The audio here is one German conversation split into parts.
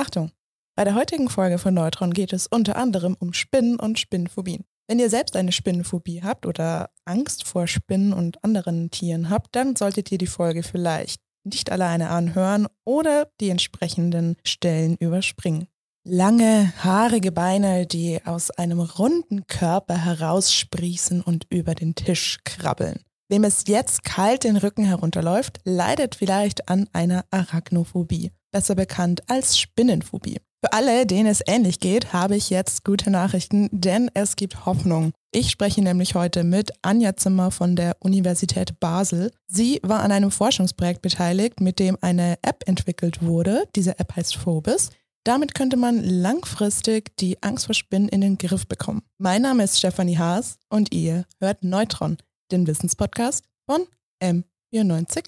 Achtung! Bei der heutigen Folge von Neutron geht es unter anderem um Spinnen und Spinnenphobien. Wenn ihr selbst eine Spinnenphobie habt oder Angst vor Spinnen und anderen Tieren habt, dann solltet ihr die Folge vielleicht nicht alleine anhören oder die entsprechenden Stellen überspringen. Lange, haarige Beine, die aus einem runden Körper heraussprießen und über den Tisch krabbeln. Wem es jetzt kalt den Rücken herunterläuft, leidet vielleicht an einer Arachnophobie, besser bekannt als Spinnenphobie. Für alle, denen es ähnlich geht, habe ich jetzt gute Nachrichten, denn es gibt Hoffnung. Ich spreche nämlich heute mit Anja Zimmer von der Universität Basel. Sie war an einem Forschungsprojekt beteiligt, mit dem eine App entwickelt wurde. Diese App heißt Phobis. Damit könnte man langfristig die Angst vor Spinnen in den Griff bekommen. Mein Name ist Stefanie Haas und ihr hört Neutron, den Wissenspodcast von M945.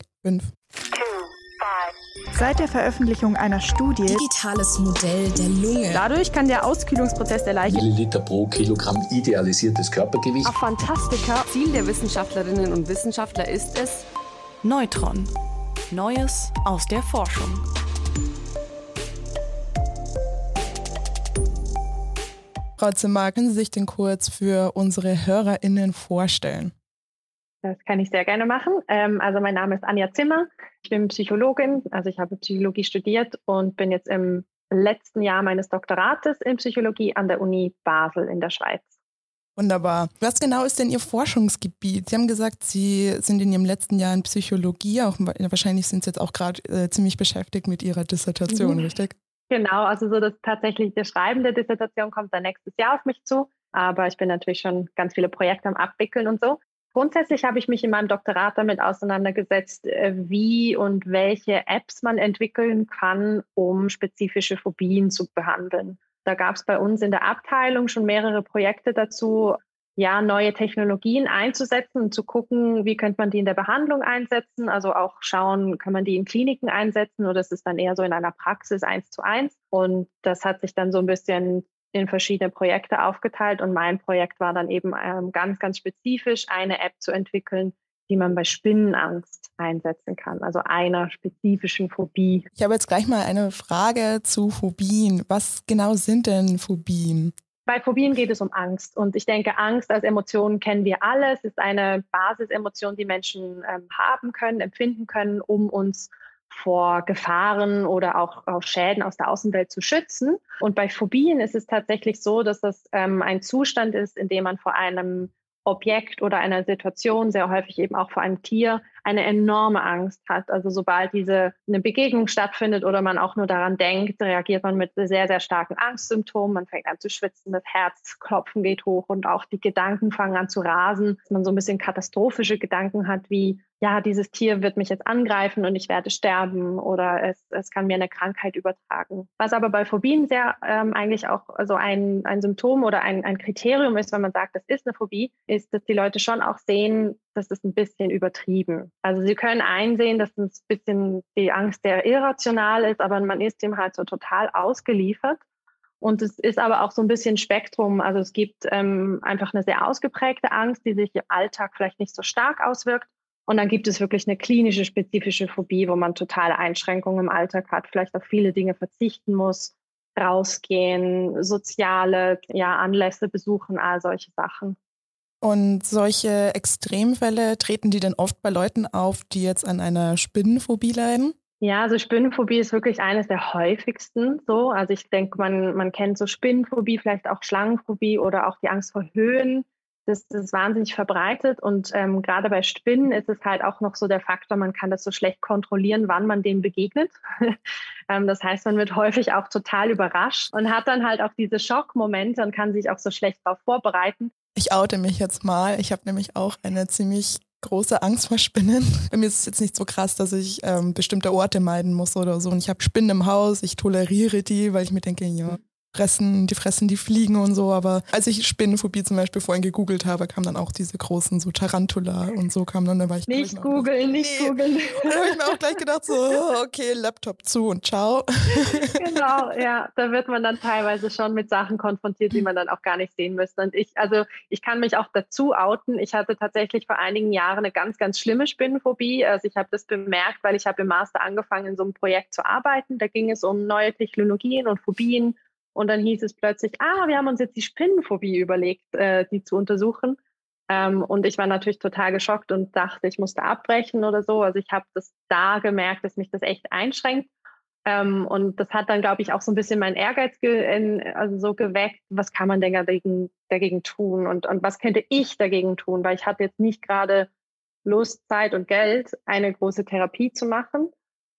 Seit der Veröffentlichung einer Studie Digitales Modell der Lunge. Dadurch kann der Auskühlungsprozess der Leiche Milliliter pro Kilogramm idealisiertes Körpergewicht. Ach, Fantastika. Ziel der Wissenschaftlerinnen und Wissenschaftler ist es, Neutron. Neues aus der Forschung. Frau Zimmer, können Sie sich denn kurz für unsere HörerInnen vorstellen? Das kann ich sehr gerne machen. Ähm, also mein Name ist Anja Zimmer. Ich bin Psychologin, also ich habe Psychologie studiert und bin jetzt im letzten Jahr meines Doktorates in Psychologie an der Uni Basel in der Schweiz. Wunderbar. Was genau ist denn Ihr Forschungsgebiet? Sie haben gesagt, Sie sind in Ihrem letzten Jahr in Psychologie, auch wahrscheinlich sind Sie jetzt auch gerade äh, ziemlich beschäftigt mit Ihrer Dissertation, mhm. richtig? Genau, also so das tatsächlich das Schreiben der Dissertation kommt dann nächstes Jahr auf mich zu. Aber ich bin natürlich schon ganz viele Projekte am Abwickeln und so. Grundsätzlich habe ich mich in meinem Doktorat damit auseinandergesetzt, äh, wie und welche Apps man entwickeln kann, um spezifische Phobien zu behandeln. Da gab es bei uns in der Abteilung schon mehrere Projekte dazu, ja, neue Technologien einzusetzen und zu gucken, wie könnte man die in der Behandlung einsetzen. Also auch schauen, kann man die in Kliniken einsetzen oder ist es dann eher so in einer Praxis eins zu eins. Und das hat sich dann so ein bisschen in verschiedene Projekte aufgeteilt und mein Projekt war dann eben ähm, ganz, ganz spezifisch eine App zu entwickeln, die man bei Spinnenangst einsetzen kann, also einer spezifischen Phobie. Ich habe jetzt gleich mal eine Frage zu Phobien. Was genau sind denn Phobien? Bei Phobien geht es um Angst. Und ich denke, Angst als Emotion kennen wir alle. Es ist eine Basisemotion, die Menschen ähm, haben können, empfinden können, um uns vor Gefahren oder auch, auch Schäden aus der Außenwelt zu schützen. Und bei Phobien ist es tatsächlich so, dass das ähm, ein Zustand ist, in dem man vor einem Objekt oder einer Situation, sehr häufig eben auch vor einem Tier, eine enorme Angst hat. Also sobald diese eine Begegnung stattfindet oder man auch nur daran denkt, reagiert man mit sehr, sehr starken Angstsymptomen. Man fängt an zu schwitzen, das Herzklopfen geht hoch und auch die Gedanken fangen an zu rasen, dass man so ein bisschen katastrophische Gedanken hat, wie ja, dieses Tier wird mich jetzt angreifen und ich werde sterben oder es, es kann mir eine Krankheit übertragen. Was aber bei Phobien sehr ähm, eigentlich auch so ein, ein Symptom oder ein, ein Kriterium ist, wenn man sagt, das ist eine Phobie, ist, dass die Leute schon auch sehen, das ist ein bisschen übertrieben. Also sie können einsehen, dass ein bisschen die Angst sehr irrational ist, aber man ist dem halt so total ausgeliefert. Und es ist aber auch so ein bisschen Spektrum. Also es gibt ähm, einfach eine sehr ausgeprägte Angst, die sich im Alltag vielleicht nicht so stark auswirkt. Und dann gibt es wirklich eine klinische, spezifische Phobie, wo man totale Einschränkungen im Alltag hat, vielleicht auf viele Dinge verzichten muss, rausgehen, soziale ja, Anlässe besuchen, all solche Sachen. Und solche Extremfälle treten die denn oft bei Leuten auf, die jetzt an einer Spinnenphobie leiden? Ja, also Spinnenphobie ist wirklich eines der häufigsten so. Also ich denke, man, man kennt so Spinnenphobie, vielleicht auch Schlangenphobie oder auch die Angst vor Höhen. Das, das ist wahnsinnig verbreitet und ähm, gerade bei Spinnen ist es halt auch noch so der Faktor, man kann das so schlecht kontrollieren, wann man dem begegnet. ähm, das heißt, man wird häufig auch total überrascht und hat dann halt auch diese Schockmomente und kann sich auch so schlecht darauf vorbereiten. Ich oute mich jetzt mal. Ich habe nämlich auch eine ziemlich große Angst vor Spinnen. Bei mir ist es jetzt nicht so krass, dass ich ähm, bestimmte Orte meiden muss oder so. Und ich habe Spinnen im Haus, ich toleriere die, weil ich mir denke, ja, fressen, die fressen die Fliegen und so. Aber als ich Spinnenphobie zum Beispiel vorhin gegoogelt habe, kam dann auch diese großen so Tarantula und so kam dann, da war ich Nicht googeln, nicht nee. googeln. Da habe ich mir auch gleich gedacht, so, okay, Laptop zu und ciao. Genau, ja, da wird man dann teilweise schon mit Sachen konfrontiert, die man dann auch gar nicht sehen müsste. Und ich, also ich kann mich auch dazu outen. Ich hatte tatsächlich vor einigen Jahren eine ganz, ganz schlimme Spinnenphobie. Also ich habe das bemerkt, weil ich habe im Master angefangen, in so einem Projekt zu arbeiten. Da ging es um neue Technologien und Phobien und dann hieß es plötzlich, ah, wir haben uns jetzt die Spinnenphobie überlegt, äh, die zu untersuchen. Ähm, und ich war natürlich total geschockt und dachte, ich musste abbrechen oder so. Also ich habe das da gemerkt, dass mich das echt einschränkt. Ähm, und das hat dann, glaube ich, auch so ein bisschen meinen Ehrgeiz ge in, also so geweckt. Was kann man denn dagegen, dagegen tun? Und, und was könnte ich dagegen tun? Weil ich hatte jetzt nicht gerade Lust, Zeit und Geld, eine große Therapie zu machen.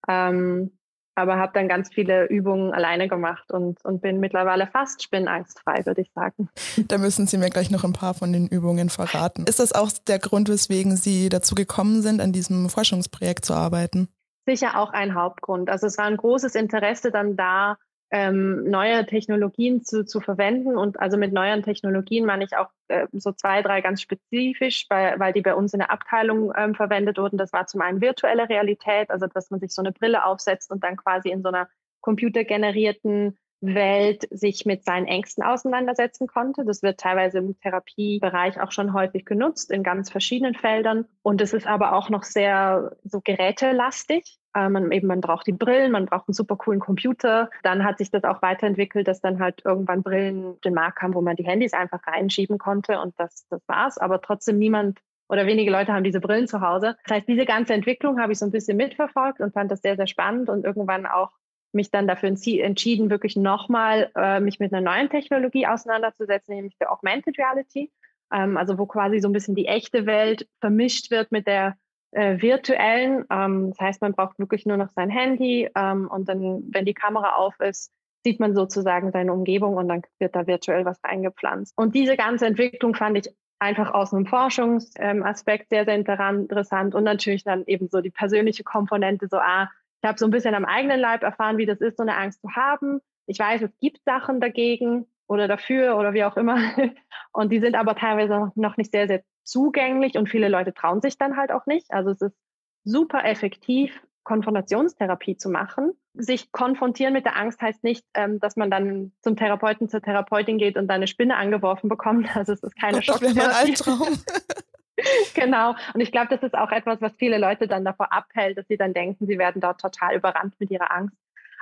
Ähm, aber habe dann ganz viele Übungen alleine gemacht und, und bin mittlerweile fast spinnangstfrei, würde ich sagen. Da müssen Sie mir gleich noch ein paar von den Übungen verraten. Ist das auch der Grund, weswegen Sie dazu gekommen sind, an diesem Forschungsprojekt zu arbeiten? Sicher auch ein Hauptgrund. Also es war ein großes Interesse dann da, ähm, neue Technologien zu, zu verwenden. Und also mit neuen Technologien meine ich auch äh, so zwei, drei ganz spezifisch, weil, weil die bei uns in der Abteilung ähm, verwendet wurden. Das war zum einen virtuelle Realität, also dass man sich so eine Brille aufsetzt und dann quasi in so einer computergenerierten Welt sich mit seinen Ängsten auseinandersetzen konnte. Das wird teilweise im Therapiebereich auch schon häufig genutzt in ganz verschiedenen Feldern. Und es ist aber auch noch sehr so gerätelastig. Äh, man, eben, man braucht die Brillen, man braucht einen super coolen Computer. Dann hat sich das auch weiterentwickelt, dass dann halt irgendwann Brillen den Markt haben, wo man die Handys einfach reinschieben konnte und das, das war's. Aber trotzdem niemand oder wenige Leute haben diese Brillen zu Hause. Das heißt, diese ganze Entwicklung habe ich so ein bisschen mitverfolgt und fand das sehr, sehr spannend und irgendwann auch mich dann dafür entschieden, wirklich nochmal äh, mich mit einer neuen Technologie auseinanderzusetzen, nämlich der Augmented Reality. Ähm, also wo quasi so ein bisschen die echte Welt vermischt wird mit der äh, virtuellen. Ähm, das heißt, man braucht wirklich nur noch sein Handy ähm, und dann, wenn die Kamera auf ist, sieht man sozusagen seine Umgebung und dann wird da virtuell was reingepflanzt. Und diese ganze Entwicklung fand ich einfach aus einem Forschungsaspekt sehr, sehr interessant und natürlich dann eben so die persönliche Komponente, so, ah, ich habe so ein bisschen am eigenen Leib erfahren, wie das ist, so eine Angst zu haben. Ich weiß, es gibt Sachen dagegen oder dafür oder wie auch immer. Und die sind aber teilweise noch nicht sehr, sehr zugänglich und viele Leute trauen sich dann halt auch nicht. Also es ist super effektiv, Konfrontationstherapie zu machen. Sich konfrontieren mit der Angst heißt nicht, ähm, dass man dann zum Therapeuten, zur Therapeutin geht und dann eine Spinne angeworfen bekommt. Also es ist keine Gott, Das wäre mein Albtraum. genau. Und ich glaube, das ist auch etwas, was viele Leute dann davor abhält, dass sie dann denken, sie werden dort total überrannt mit ihrer Angst.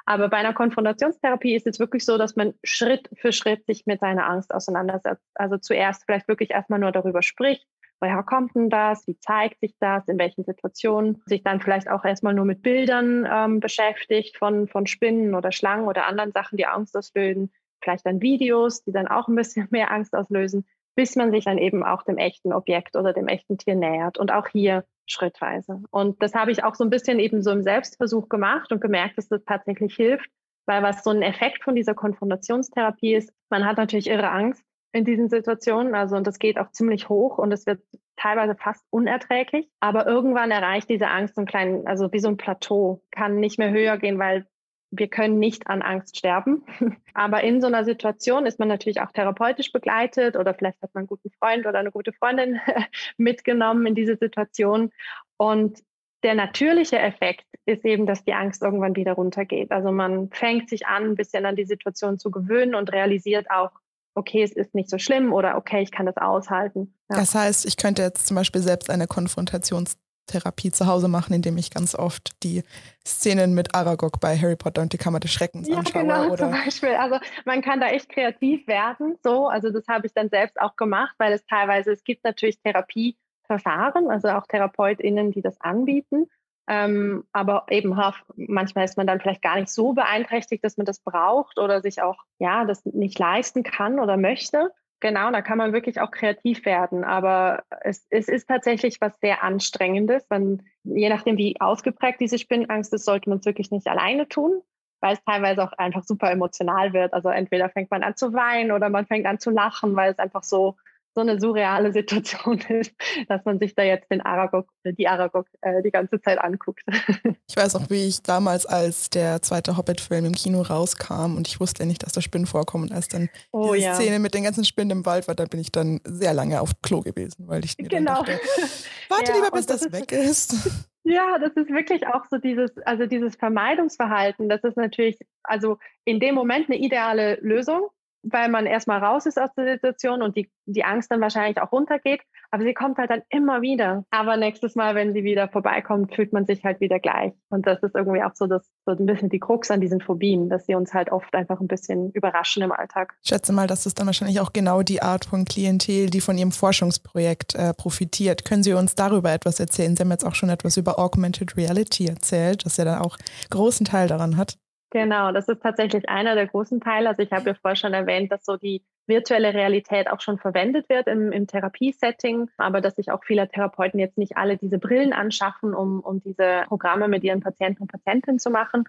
Aber bei einer Konfrontationstherapie ist es wirklich so, dass man Schritt für Schritt sich mit seiner Angst auseinandersetzt. Also zuerst vielleicht wirklich erstmal nur darüber spricht, woher kommt denn das, wie zeigt sich das, in welchen Situationen, sich dann vielleicht auch erstmal nur mit Bildern ähm, beschäftigt von, von Spinnen oder Schlangen oder anderen Sachen, die Angst auslösen, vielleicht dann Videos, die dann auch ein bisschen mehr Angst auslösen bis man sich dann eben auch dem echten Objekt oder dem echten Tier nähert. Und auch hier schrittweise. Und das habe ich auch so ein bisschen eben so im Selbstversuch gemacht und gemerkt, dass das tatsächlich hilft, weil was so ein Effekt von dieser Konfrontationstherapie ist, man hat natürlich irre Angst in diesen Situationen, also und das geht auch ziemlich hoch und es wird teilweise fast unerträglich, aber irgendwann erreicht diese Angst so ein kleinen, also wie so ein Plateau, kann nicht mehr höher gehen, weil wir können nicht an Angst sterben. Aber in so einer Situation ist man natürlich auch therapeutisch begleitet oder vielleicht hat man einen guten Freund oder eine gute Freundin mitgenommen in diese Situation. Und der natürliche Effekt ist eben, dass die Angst irgendwann wieder runtergeht. Also man fängt sich an, ein bisschen an die Situation zu gewöhnen und realisiert auch, okay, es ist nicht so schlimm oder okay, ich kann das aushalten. Ja. Das heißt, ich könnte jetzt zum Beispiel selbst eine Konfrontations Therapie zu Hause machen, indem ich ganz oft die Szenen mit Aragog bei Harry Potter und die Kammer des Schreckens ja, anschaue. Genau, oder zum Beispiel. Also man kann da echt kreativ werden. So, also das habe ich dann selbst auch gemacht, weil es teilweise, es gibt natürlich Therapieverfahren, also auch TherapeutInnen, die das anbieten. Ähm, aber eben manchmal ist man dann vielleicht gar nicht so beeinträchtigt, dass man das braucht oder sich auch ja das nicht leisten kann oder möchte. Genau, da kann man wirklich auch kreativ werden. Aber es, es ist tatsächlich was sehr Anstrengendes. Man, je nachdem, wie ausgeprägt diese Spinnenangst ist, sollte man es wirklich nicht alleine tun, weil es teilweise auch einfach super emotional wird. Also entweder fängt man an zu weinen oder man fängt an zu lachen, weil es einfach so, so eine surreale Situation ist, dass man sich da jetzt den Aragog, die Aragog äh, die ganze Zeit anguckt. Ich weiß auch, wie ich damals, als der zweite Hobbit-Film im Kino rauskam und ich wusste nicht, dass da Spinnen vorkommen. Und als dann oh, diese ja. Szene mit den ganzen Spinnen im Wald war, da bin ich dann sehr lange auf Klo gewesen, weil ich mir genau. dachte, warte ja, lieber, bis das, das weg ist. Ja, das ist wirklich auch so dieses, also dieses Vermeidungsverhalten. Das ist natürlich, also in dem Moment eine ideale Lösung, weil man erstmal raus ist aus der Situation und die, die Angst dann wahrscheinlich auch runtergeht. Aber sie kommt halt dann immer wieder. Aber nächstes Mal, wenn sie wieder vorbeikommt, fühlt man sich halt wieder gleich. Und das ist irgendwie auch so, das, so ein bisschen die Krux an diesen Phobien, dass sie uns halt oft einfach ein bisschen überraschen im Alltag. Ich schätze mal, das ist dann wahrscheinlich auch genau die Art von Klientel, die von Ihrem Forschungsprojekt äh, profitiert. Können Sie uns darüber etwas erzählen? Sie haben jetzt auch schon etwas über Augmented Reality erzählt, das ja dann auch großen Teil daran hat. Genau, das ist tatsächlich einer der großen Teile. Also ich habe ja vorher schon erwähnt, dass so die virtuelle Realität auch schon verwendet wird im, im Therapiesetting, aber dass sich auch viele Therapeuten jetzt nicht alle diese Brillen anschaffen, um, um diese Programme mit ihren Patienten und Patientinnen zu machen.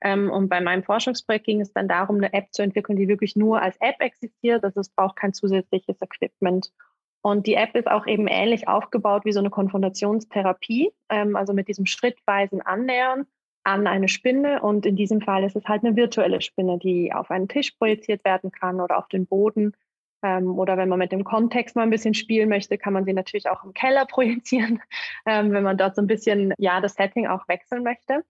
Ähm, und bei meinem Forschungsprojekt ging es dann darum, eine App zu entwickeln, die wirklich nur als App existiert. Also es braucht kein zusätzliches Equipment. Und die App ist auch eben ähnlich aufgebaut wie so eine Konfrontationstherapie, ähm, also mit diesem schrittweisen Annähern an eine Spinne. Und in diesem Fall ist es halt eine virtuelle Spinne, die auf einen Tisch projiziert werden kann oder auf den Boden. Ähm, oder wenn man mit dem Kontext mal ein bisschen spielen möchte, kann man sie natürlich auch im Keller projizieren, ähm, wenn man dort so ein bisschen, ja, das Setting auch wechseln möchte.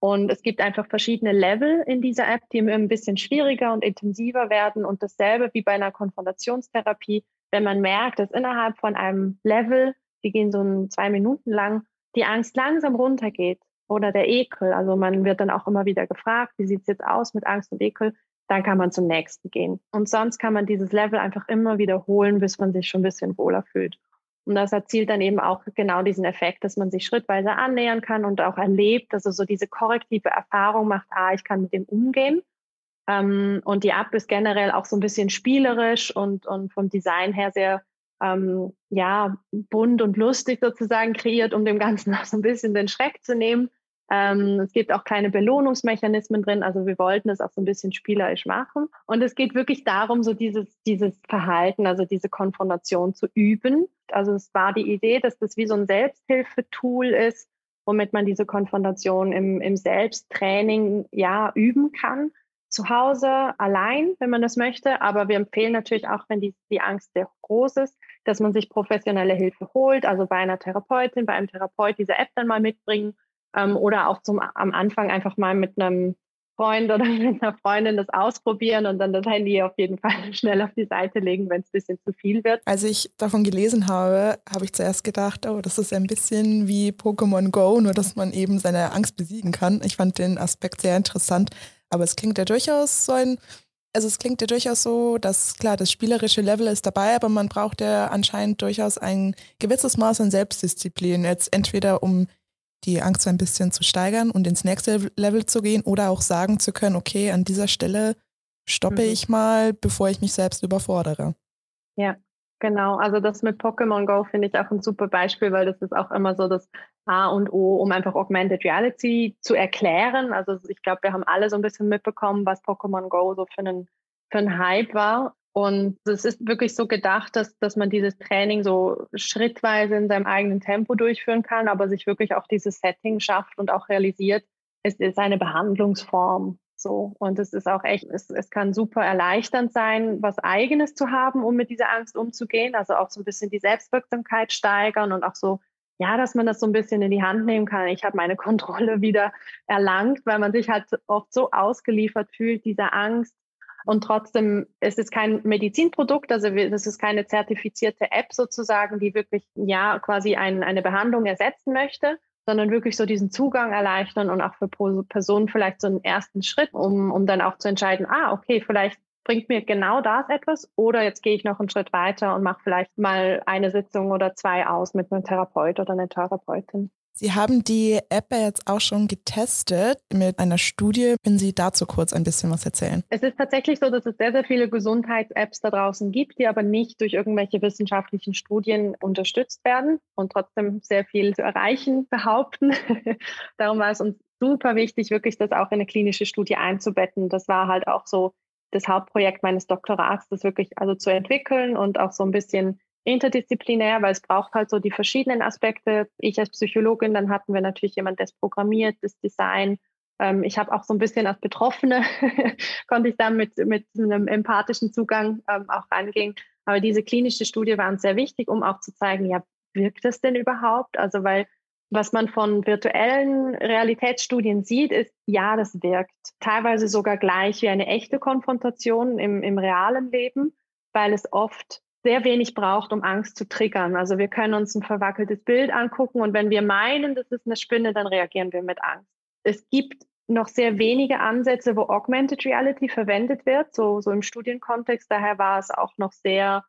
Und es gibt einfach verschiedene Level in dieser App, die ein bisschen schwieriger und intensiver werden. Und dasselbe wie bei einer Konfrontationstherapie, wenn man merkt, dass innerhalb von einem Level, die gehen so zwei Minuten lang, die Angst langsam runtergeht oder der Ekel. Also man wird dann auch immer wieder gefragt, wie sieht es jetzt aus mit Angst und Ekel? Dann kann man zum nächsten gehen. Und sonst kann man dieses Level einfach immer wiederholen, bis man sich schon ein bisschen wohler fühlt. Und das erzielt dann eben auch genau diesen Effekt, dass man sich schrittweise annähern kann und auch erlebt, also so diese korrektive Erfahrung macht, ah, ich kann mit dem umgehen. Ähm, und die App ist generell auch so ein bisschen spielerisch und, und vom Design her sehr ähm, ja, bunt und lustig sozusagen kreiert, um dem Ganzen auch so ein bisschen den Schreck zu nehmen. Ähm, es gibt auch kleine Belohnungsmechanismen drin, also wir wollten es auch so ein bisschen spielerisch machen. Und es geht wirklich darum, so dieses, dieses Verhalten, also diese Konfrontation zu üben. Also es war die Idee, dass das wie so ein Selbsthilfetool ist, womit man diese Konfrontation im, im Selbsttraining ja üben kann zu Hause allein, wenn man das möchte. Aber wir empfehlen natürlich auch, wenn die, die Angst sehr groß ist, dass man sich professionelle Hilfe holt, also bei einer Therapeutin, bei einem Therapeut diese App dann mal mitbringen ähm, oder auch zum, am Anfang einfach mal mit einem Freund oder mit einer Freundin das ausprobieren und dann das Handy auf jeden Fall schnell auf die Seite legen, wenn es ein bisschen zu viel wird. Als ich davon gelesen habe, habe ich zuerst gedacht, oh, das ist ein bisschen wie Pokémon Go, nur dass man eben seine Angst besiegen kann. Ich fand den Aspekt sehr interessant. Aber es klingt ja durchaus so ein, also es klingt ja durchaus so, dass klar, das spielerische Level ist dabei, aber man braucht ja anscheinend durchaus ein gewisses Maß an Selbstdisziplin. Jetzt entweder um die Angst ein bisschen zu steigern und ins nächste Level zu gehen oder auch sagen zu können, okay, an dieser Stelle stoppe mhm. ich mal, bevor ich mich selbst überfordere. Ja, Genau, also das mit Pokémon Go finde ich auch ein super Beispiel, weil das ist auch immer so das A und O, um einfach Augmented Reality zu erklären. Also ich glaube, wir haben alle so ein bisschen mitbekommen, was Pokémon Go so für einen, für einen Hype war. Und es ist wirklich so gedacht, dass, dass man dieses Training so schrittweise in seinem eigenen Tempo durchführen kann, aber sich wirklich auch dieses Setting schafft und auch realisiert, es ist eine Behandlungsform. So. Und es ist auch echt, es, es kann super erleichternd sein, was Eigenes zu haben, um mit dieser Angst umzugehen. Also auch so ein bisschen die Selbstwirksamkeit steigern und auch so, ja, dass man das so ein bisschen in die Hand nehmen kann. Ich habe meine Kontrolle wieder erlangt, weil man sich halt oft so ausgeliefert fühlt, dieser Angst. Und trotzdem ist es kein Medizinprodukt, also es ist keine zertifizierte App sozusagen, die wirklich ja quasi ein, eine Behandlung ersetzen möchte, sondern wirklich so diesen Zugang erleichtern und auch für Personen vielleicht so einen ersten Schritt, um, um dann auch zu entscheiden, ah, okay, vielleicht bringt mir genau das etwas oder jetzt gehe ich noch einen Schritt weiter und mache vielleicht mal eine Sitzung oder zwei aus mit einem Therapeut oder einer Therapeutin. Sie haben die App jetzt auch schon getestet mit einer Studie. Können Sie dazu kurz ein bisschen was erzählen? Es ist tatsächlich so, dass es sehr, sehr viele Gesundheits-Apps da draußen gibt, die aber nicht durch irgendwelche wissenschaftlichen Studien unterstützt werden und trotzdem sehr viel zu erreichen behaupten. Darum war es uns super wichtig, wirklich das auch in eine klinische Studie einzubetten. Das war halt auch so das Hauptprojekt meines Doktorats, das wirklich also zu entwickeln und auch so ein bisschen interdisziplinär, weil es braucht halt so die verschiedenen Aspekte. Ich als Psychologin, dann hatten wir natürlich jemand, der es programmiert, das Design. Ähm, ich habe auch so ein bisschen als Betroffene, konnte ich da mit, mit einem empathischen Zugang ähm, auch rangehen. Aber diese klinische Studie war uns sehr wichtig, um auch zu zeigen, ja, wirkt das denn überhaupt? Also weil was man von virtuellen Realitätsstudien sieht, ist, ja, das wirkt. Teilweise sogar gleich wie eine echte Konfrontation im, im realen Leben, weil es oft sehr wenig braucht, um Angst zu triggern. Also wir können uns ein verwackeltes Bild angucken und wenn wir meinen, das ist eine Spinne, dann reagieren wir mit Angst. Es gibt noch sehr wenige Ansätze, wo Augmented Reality verwendet wird, so, so im Studienkontext. Daher war es auch noch sehr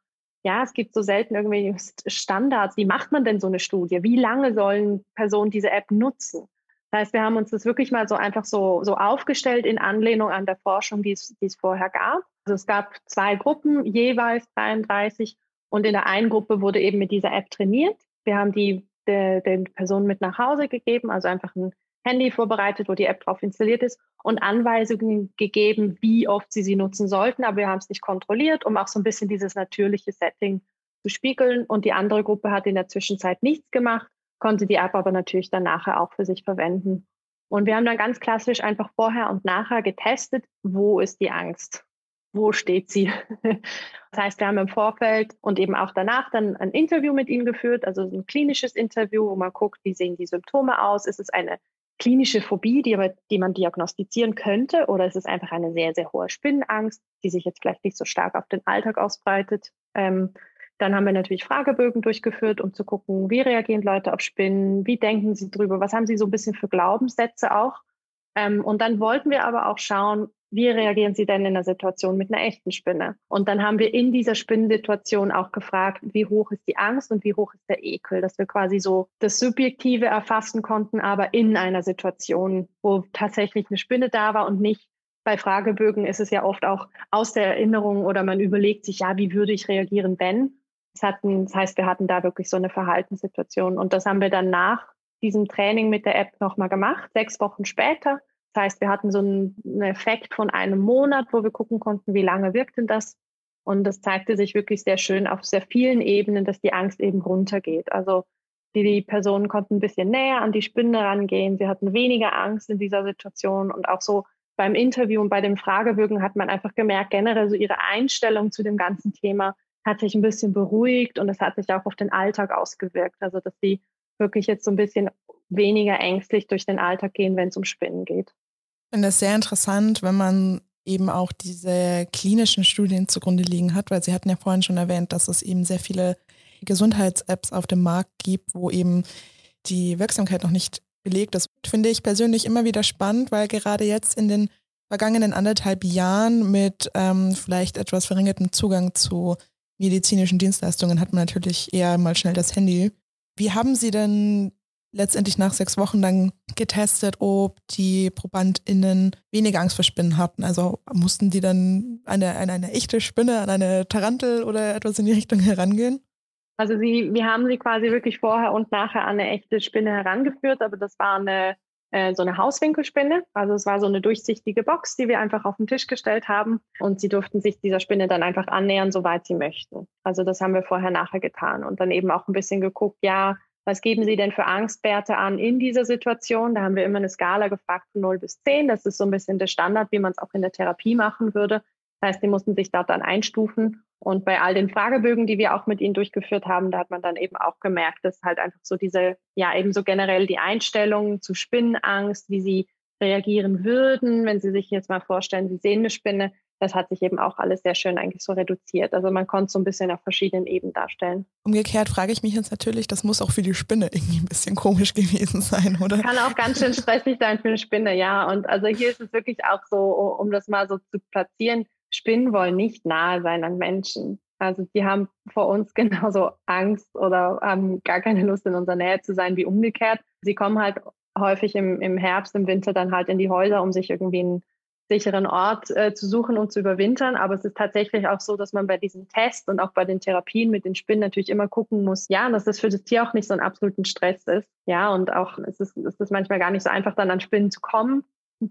ja, es gibt so selten irgendwie Standards. Wie macht man denn so eine Studie? Wie lange sollen Personen diese App nutzen? Das heißt, wir haben uns das wirklich mal so einfach so, so aufgestellt in Anlehnung an der Forschung, die es, die es vorher gab. Also es gab zwei Gruppen, jeweils 33 und in der einen Gruppe wurde eben mit dieser App trainiert. Wir haben die den Personen mit nach Hause gegeben, also einfach ein Handy vorbereitet, wo die App drauf installiert ist und Anweisungen gegeben, wie oft sie sie nutzen sollten. Aber wir haben es nicht kontrolliert, um auch so ein bisschen dieses natürliche Setting zu spiegeln. Und die andere Gruppe hat in der Zwischenzeit nichts gemacht, konnte die App aber natürlich dann nachher auch für sich verwenden. Und wir haben dann ganz klassisch einfach vorher und nachher getestet, wo ist die Angst? Wo steht sie? Das heißt, wir haben im Vorfeld und eben auch danach dann ein Interview mit ihnen geführt, also ein klinisches Interview, wo man guckt, wie sehen die Symptome aus? Ist es eine klinische Phobie, die, aber, die man diagnostizieren könnte? Oder ist es einfach eine sehr, sehr hohe Spinnenangst, die sich jetzt vielleicht nicht so stark auf den Alltag ausbreitet? Ähm, dann haben wir natürlich Fragebögen durchgeführt, um zu gucken, wie reagieren Leute auf Spinnen, wie denken sie drüber, was haben sie so ein bisschen für Glaubenssätze auch. Ähm, und dann wollten wir aber auch schauen, wie reagieren Sie denn in einer Situation mit einer echten Spinne? Und dann haben wir in dieser Spinnensituation auch gefragt, wie hoch ist die Angst und wie hoch ist der Ekel, dass wir quasi so das Subjektive erfassen konnten, aber in einer Situation, wo tatsächlich eine Spinne da war und nicht bei Fragebögen ist es ja oft auch aus der Erinnerung oder man überlegt sich, ja, wie würde ich reagieren, wenn? Das, hatten, das heißt, wir hatten da wirklich so eine Verhaltenssituation. Und das haben wir dann nach diesem Training mit der App nochmal gemacht, sechs Wochen später. Das heißt, wir hatten so einen Effekt von einem Monat, wo wir gucken konnten, wie lange wirkt denn das? Und das zeigte sich wirklich sehr schön auf sehr vielen Ebenen, dass die Angst eben runtergeht. Also die, die Personen konnten ein bisschen näher an die Spinne rangehen. Sie hatten weniger Angst in dieser Situation. Und auch so beim Interview und bei den Fragebögen hat man einfach gemerkt, generell so ihre Einstellung zu dem ganzen Thema hat sich ein bisschen beruhigt und es hat sich auch auf den Alltag ausgewirkt. Also dass sie wirklich jetzt so ein bisschen weniger ängstlich durch den Alltag gehen, wenn es um Spinnen geht finde das sehr interessant, wenn man eben auch diese klinischen Studien zugrunde liegen hat, weil Sie hatten ja vorhin schon erwähnt, dass es eben sehr viele Gesundheits-Apps auf dem Markt gibt, wo eben die Wirksamkeit noch nicht belegt ist. Finde ich persönlich immer wieder spannend, weil gerade jetzt in den vergangenen anderthalb Jahren mit ähm, vielleicht etwas verringertem Zugang zu medizinischen Dienstleistungen hat man natürlich eher mal schnell das Handy. Wie haben Sie denn letztendlich nach sechs Wochen dann getestet, ob die ProbandInnen weniger Angst vor Spinnen hatten. Also mussten die dann eine, eine, eine echte Spinne an eine Tarantel oder etwas in die Richtung herangehen? Also sie, wir haben sie quasi wirklich vorher und nachher an eine echte Spinne herangeführt, aber das war eine äh, so eine Hauswinkelspinne. Also es war so eine durchsichtige Box, die wir einfach auf den Tisch gestellt haben und sie durften sich dieser Spinne dann einfach annähern, soweit sie möchten. Also das haben wir vorher nachher getan und dann eben auch ein bisschen geguckt, ja, was geben Sie denn für Angstwerte an in dieser Situation? Da haben wir immer eine Skala gefragt von 0 bis 10. Das ist so ein bisschen der Standard, wie man es auch in der Therapie machen würde. Das heißt, die mussten sich dort dann einstufen. Und bei all den Fragebögen, die wir auch mit ihnen durchgeführt haben, da hat man dann eben auch gemerkt, dass halt einfach so diese, ja, eben so generell die Einstellung zu Spinnenangst, wie sie reagieren würden, wenn Sie sich jetzt mal vorstellen, Sie sehen eine Spinne, das hat sich eben auch alles sehr schön eigentlich so reduziert. Also man konnte so ein bisschen auf verschiedenen Ebenen darstellen. Umgekehrt frage ich mich jetzt natürlich, das muss auch für die Spinne irgendwie ein bisschen komisch gewesen sein, oder? Kann auch ganz schön stressig sein für eine Spinne, ja. Und also hier ist es wirklich auch so, um das mal so zu platzieren, Spinnen wollen nicht nahe sein an Menschen. Also die haben vor uns genauso Angst oder haben gar keine Lust in unserer Nähe zu sein wie umgekehrt. Sie kommen halt häufig im, im Herbst, im Winter dann halt in die Häuser, um sich irgendwie ein sicheren Ort äh, zu suchen und zu überwintern. Aber es ist tatsächlich auch so, dass man bei diesem Test und auch bei den Therapien mit den Spinnen natürlich immer gucken muss, ja, dass das für das Tier auch nicht so einen absoluten Stress ist. Ja, und auch es ist es ist manchmal gar nicht so einfach, dann an Spinnen zu kommen.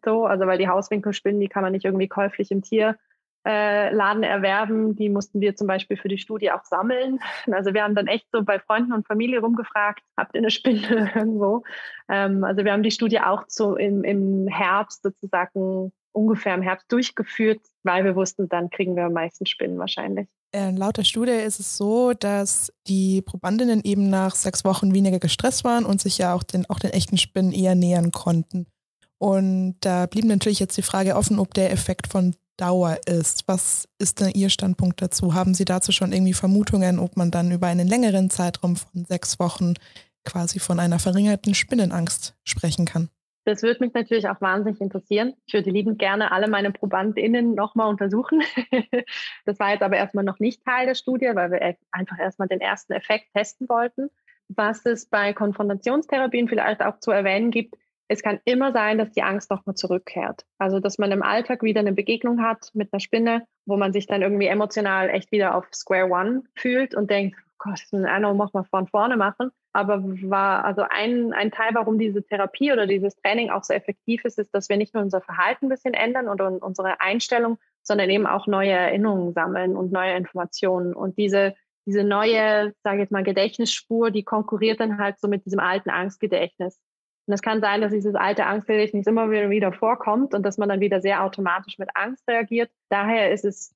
So, also weil die Hauswinkelspinnen, die kann man nicht irgendwie käuflich im Tierhandel Laden erwerben. Die mussten wir zum Beispiel für die Studie auch sammeln. Also wir haben dann echt so bei Freunden und Familie rumgefragt, habt ihr eine Spinne irgendwo? Ähm, also wir haben die Studie auch so im, im Herbst sozusagen ungefähr im Herbst durchgeführt, weil wir wussten, dann kriegen wir am meisten Spinnen wahrscheinlich. Äh, laut der Studie ist es so, dass die Probandinnen eben nach sechs Wochen weniger gestresst waren und sich ja auch den, auch den echten Spinnen eher nähern konnten. Und da blieb natürlich jetzt die Frage offen, ob der Effekt von Dauer ist. Was ist denn Ihr Standpunkt dazu? Haben Sie dazu schon irgendwie Vermutungen, ob man dann über einen längeren Zeitraum von sechs Wochen quasi von einer verringerten Spinnenangst sprechen kann? Das würde mich natürlich auch wahnsinnig interessieren. Ich würde liebend gerne alle meine ProbandInnen nochmal untersuchen. das war jetzt aber erstmal noch nicht Teil der Studie, weil wir einfach erstmal den ersten Effekt testen wollten. Was es bei Konfrontationstherapien vielleicht auch zu erwähnen gibt, es kann immer sein, dass die Angst nochmal zurückkehrt. Also, dass man im Alltag wieder eine Begegnung hat mit einer Spinne, wo man sich dann irgendwie emotional echt wieder auf Square One fühlt und denkt, Gott, wir noch mal von vorne machen. Aber war also ein, ein Teil, warum diese Therapie oder dieses Training auch so effektiv ist, ist, dass wir nicht nur unser Verhalten ein bisschen ändern oder unsere Einstellung, sondern eben auch neue Erinnerungen sammeln und neue Informationen. Und diese, diese neue, sage ich jetzt mal, Gedächtnisspur, die konkurriert dann halt so mit diesem alten Angstgedächtnis. Und es kann sein, dass dieses alte Angstgedächtnis immer wieder vorkommt und dass man dann wieder sehr automatisch mit Angst reagiert. Daher ist es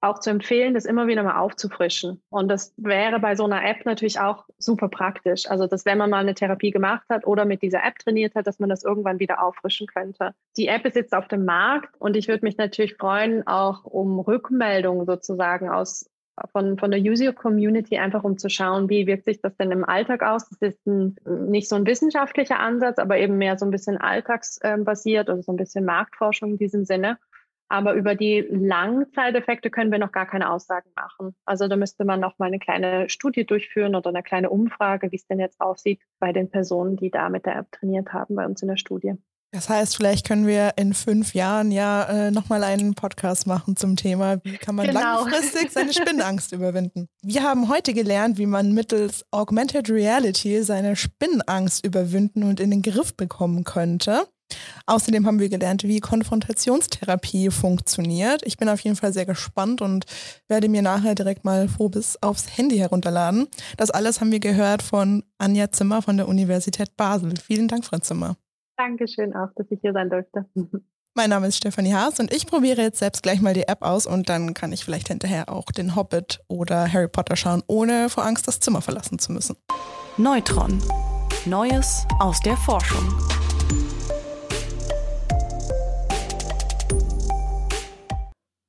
auch zu empfehlen, das immer wieder mal aufzufrischen. Und das wäre bei so einer App natürlich auch super praktisch. Also, dass wenn man mal eine Therapie gemacht hat oder mit dieser App trainiert hat, dass man das irgendwann wieder auffrischen könnte. Die App ist jetzt auf dem Markt und ich würde mich natürlich freuen, auch um Rückmeldungen sozusagen aus von, von der User Community, einfach um zu schauen, wie wirkt sich das denn im Alltag aus. Das ist ein, nicht so ein wissenschaftlicher Ansatz, aber eben mehr so ein bisschen alltagsbasiert oder so ein bisschen Marktforschung in diesem Sinne. Aber über die Langzeiteffekte können wir noch gar keine Aussagen machen. Also da müsste man noch mal eine kleine Studie durchführen oder eine kleine Umfrage, wie es denn jetzt aussieht bei den Personen, die da mit der App trainiert haben bei uns in der Studie. Das heißt, vielleicht können wir in fünf Jahren ja äh, nochmal einen Podcast machen zum Thema, wie kann man genau. langfristig seine Spinnenangst überwinden. Wir haben heute gelernt, wie man mittels Augmented Reality seine Spinnenangst überwinden und in den Griff bekommen könnte. Außerdem haben wir gelernt, wie Konfrontationstherapie funktioniert. Ich bin auf jeden Fall sehr gespannt und werde mir nachher direkt mal Phobis aufs Handy herunterladen. Das alles haben wir gehört von Anja Zimmer von der Universität Basel. Vielen Dank, Frau Zimmer. Dankeschön auch, dass ich hier sein durfte. Mein Name ist Stefanie Haas und ich probiere jetzt selbst gleich mal die App aus und dann kann ich vielleicht hinterher auch den Hobbit oder Harry Potter schauen, ohne vor Angst das Zimmer verlassen zu müssen. Neutron. Neues aus der Forschung.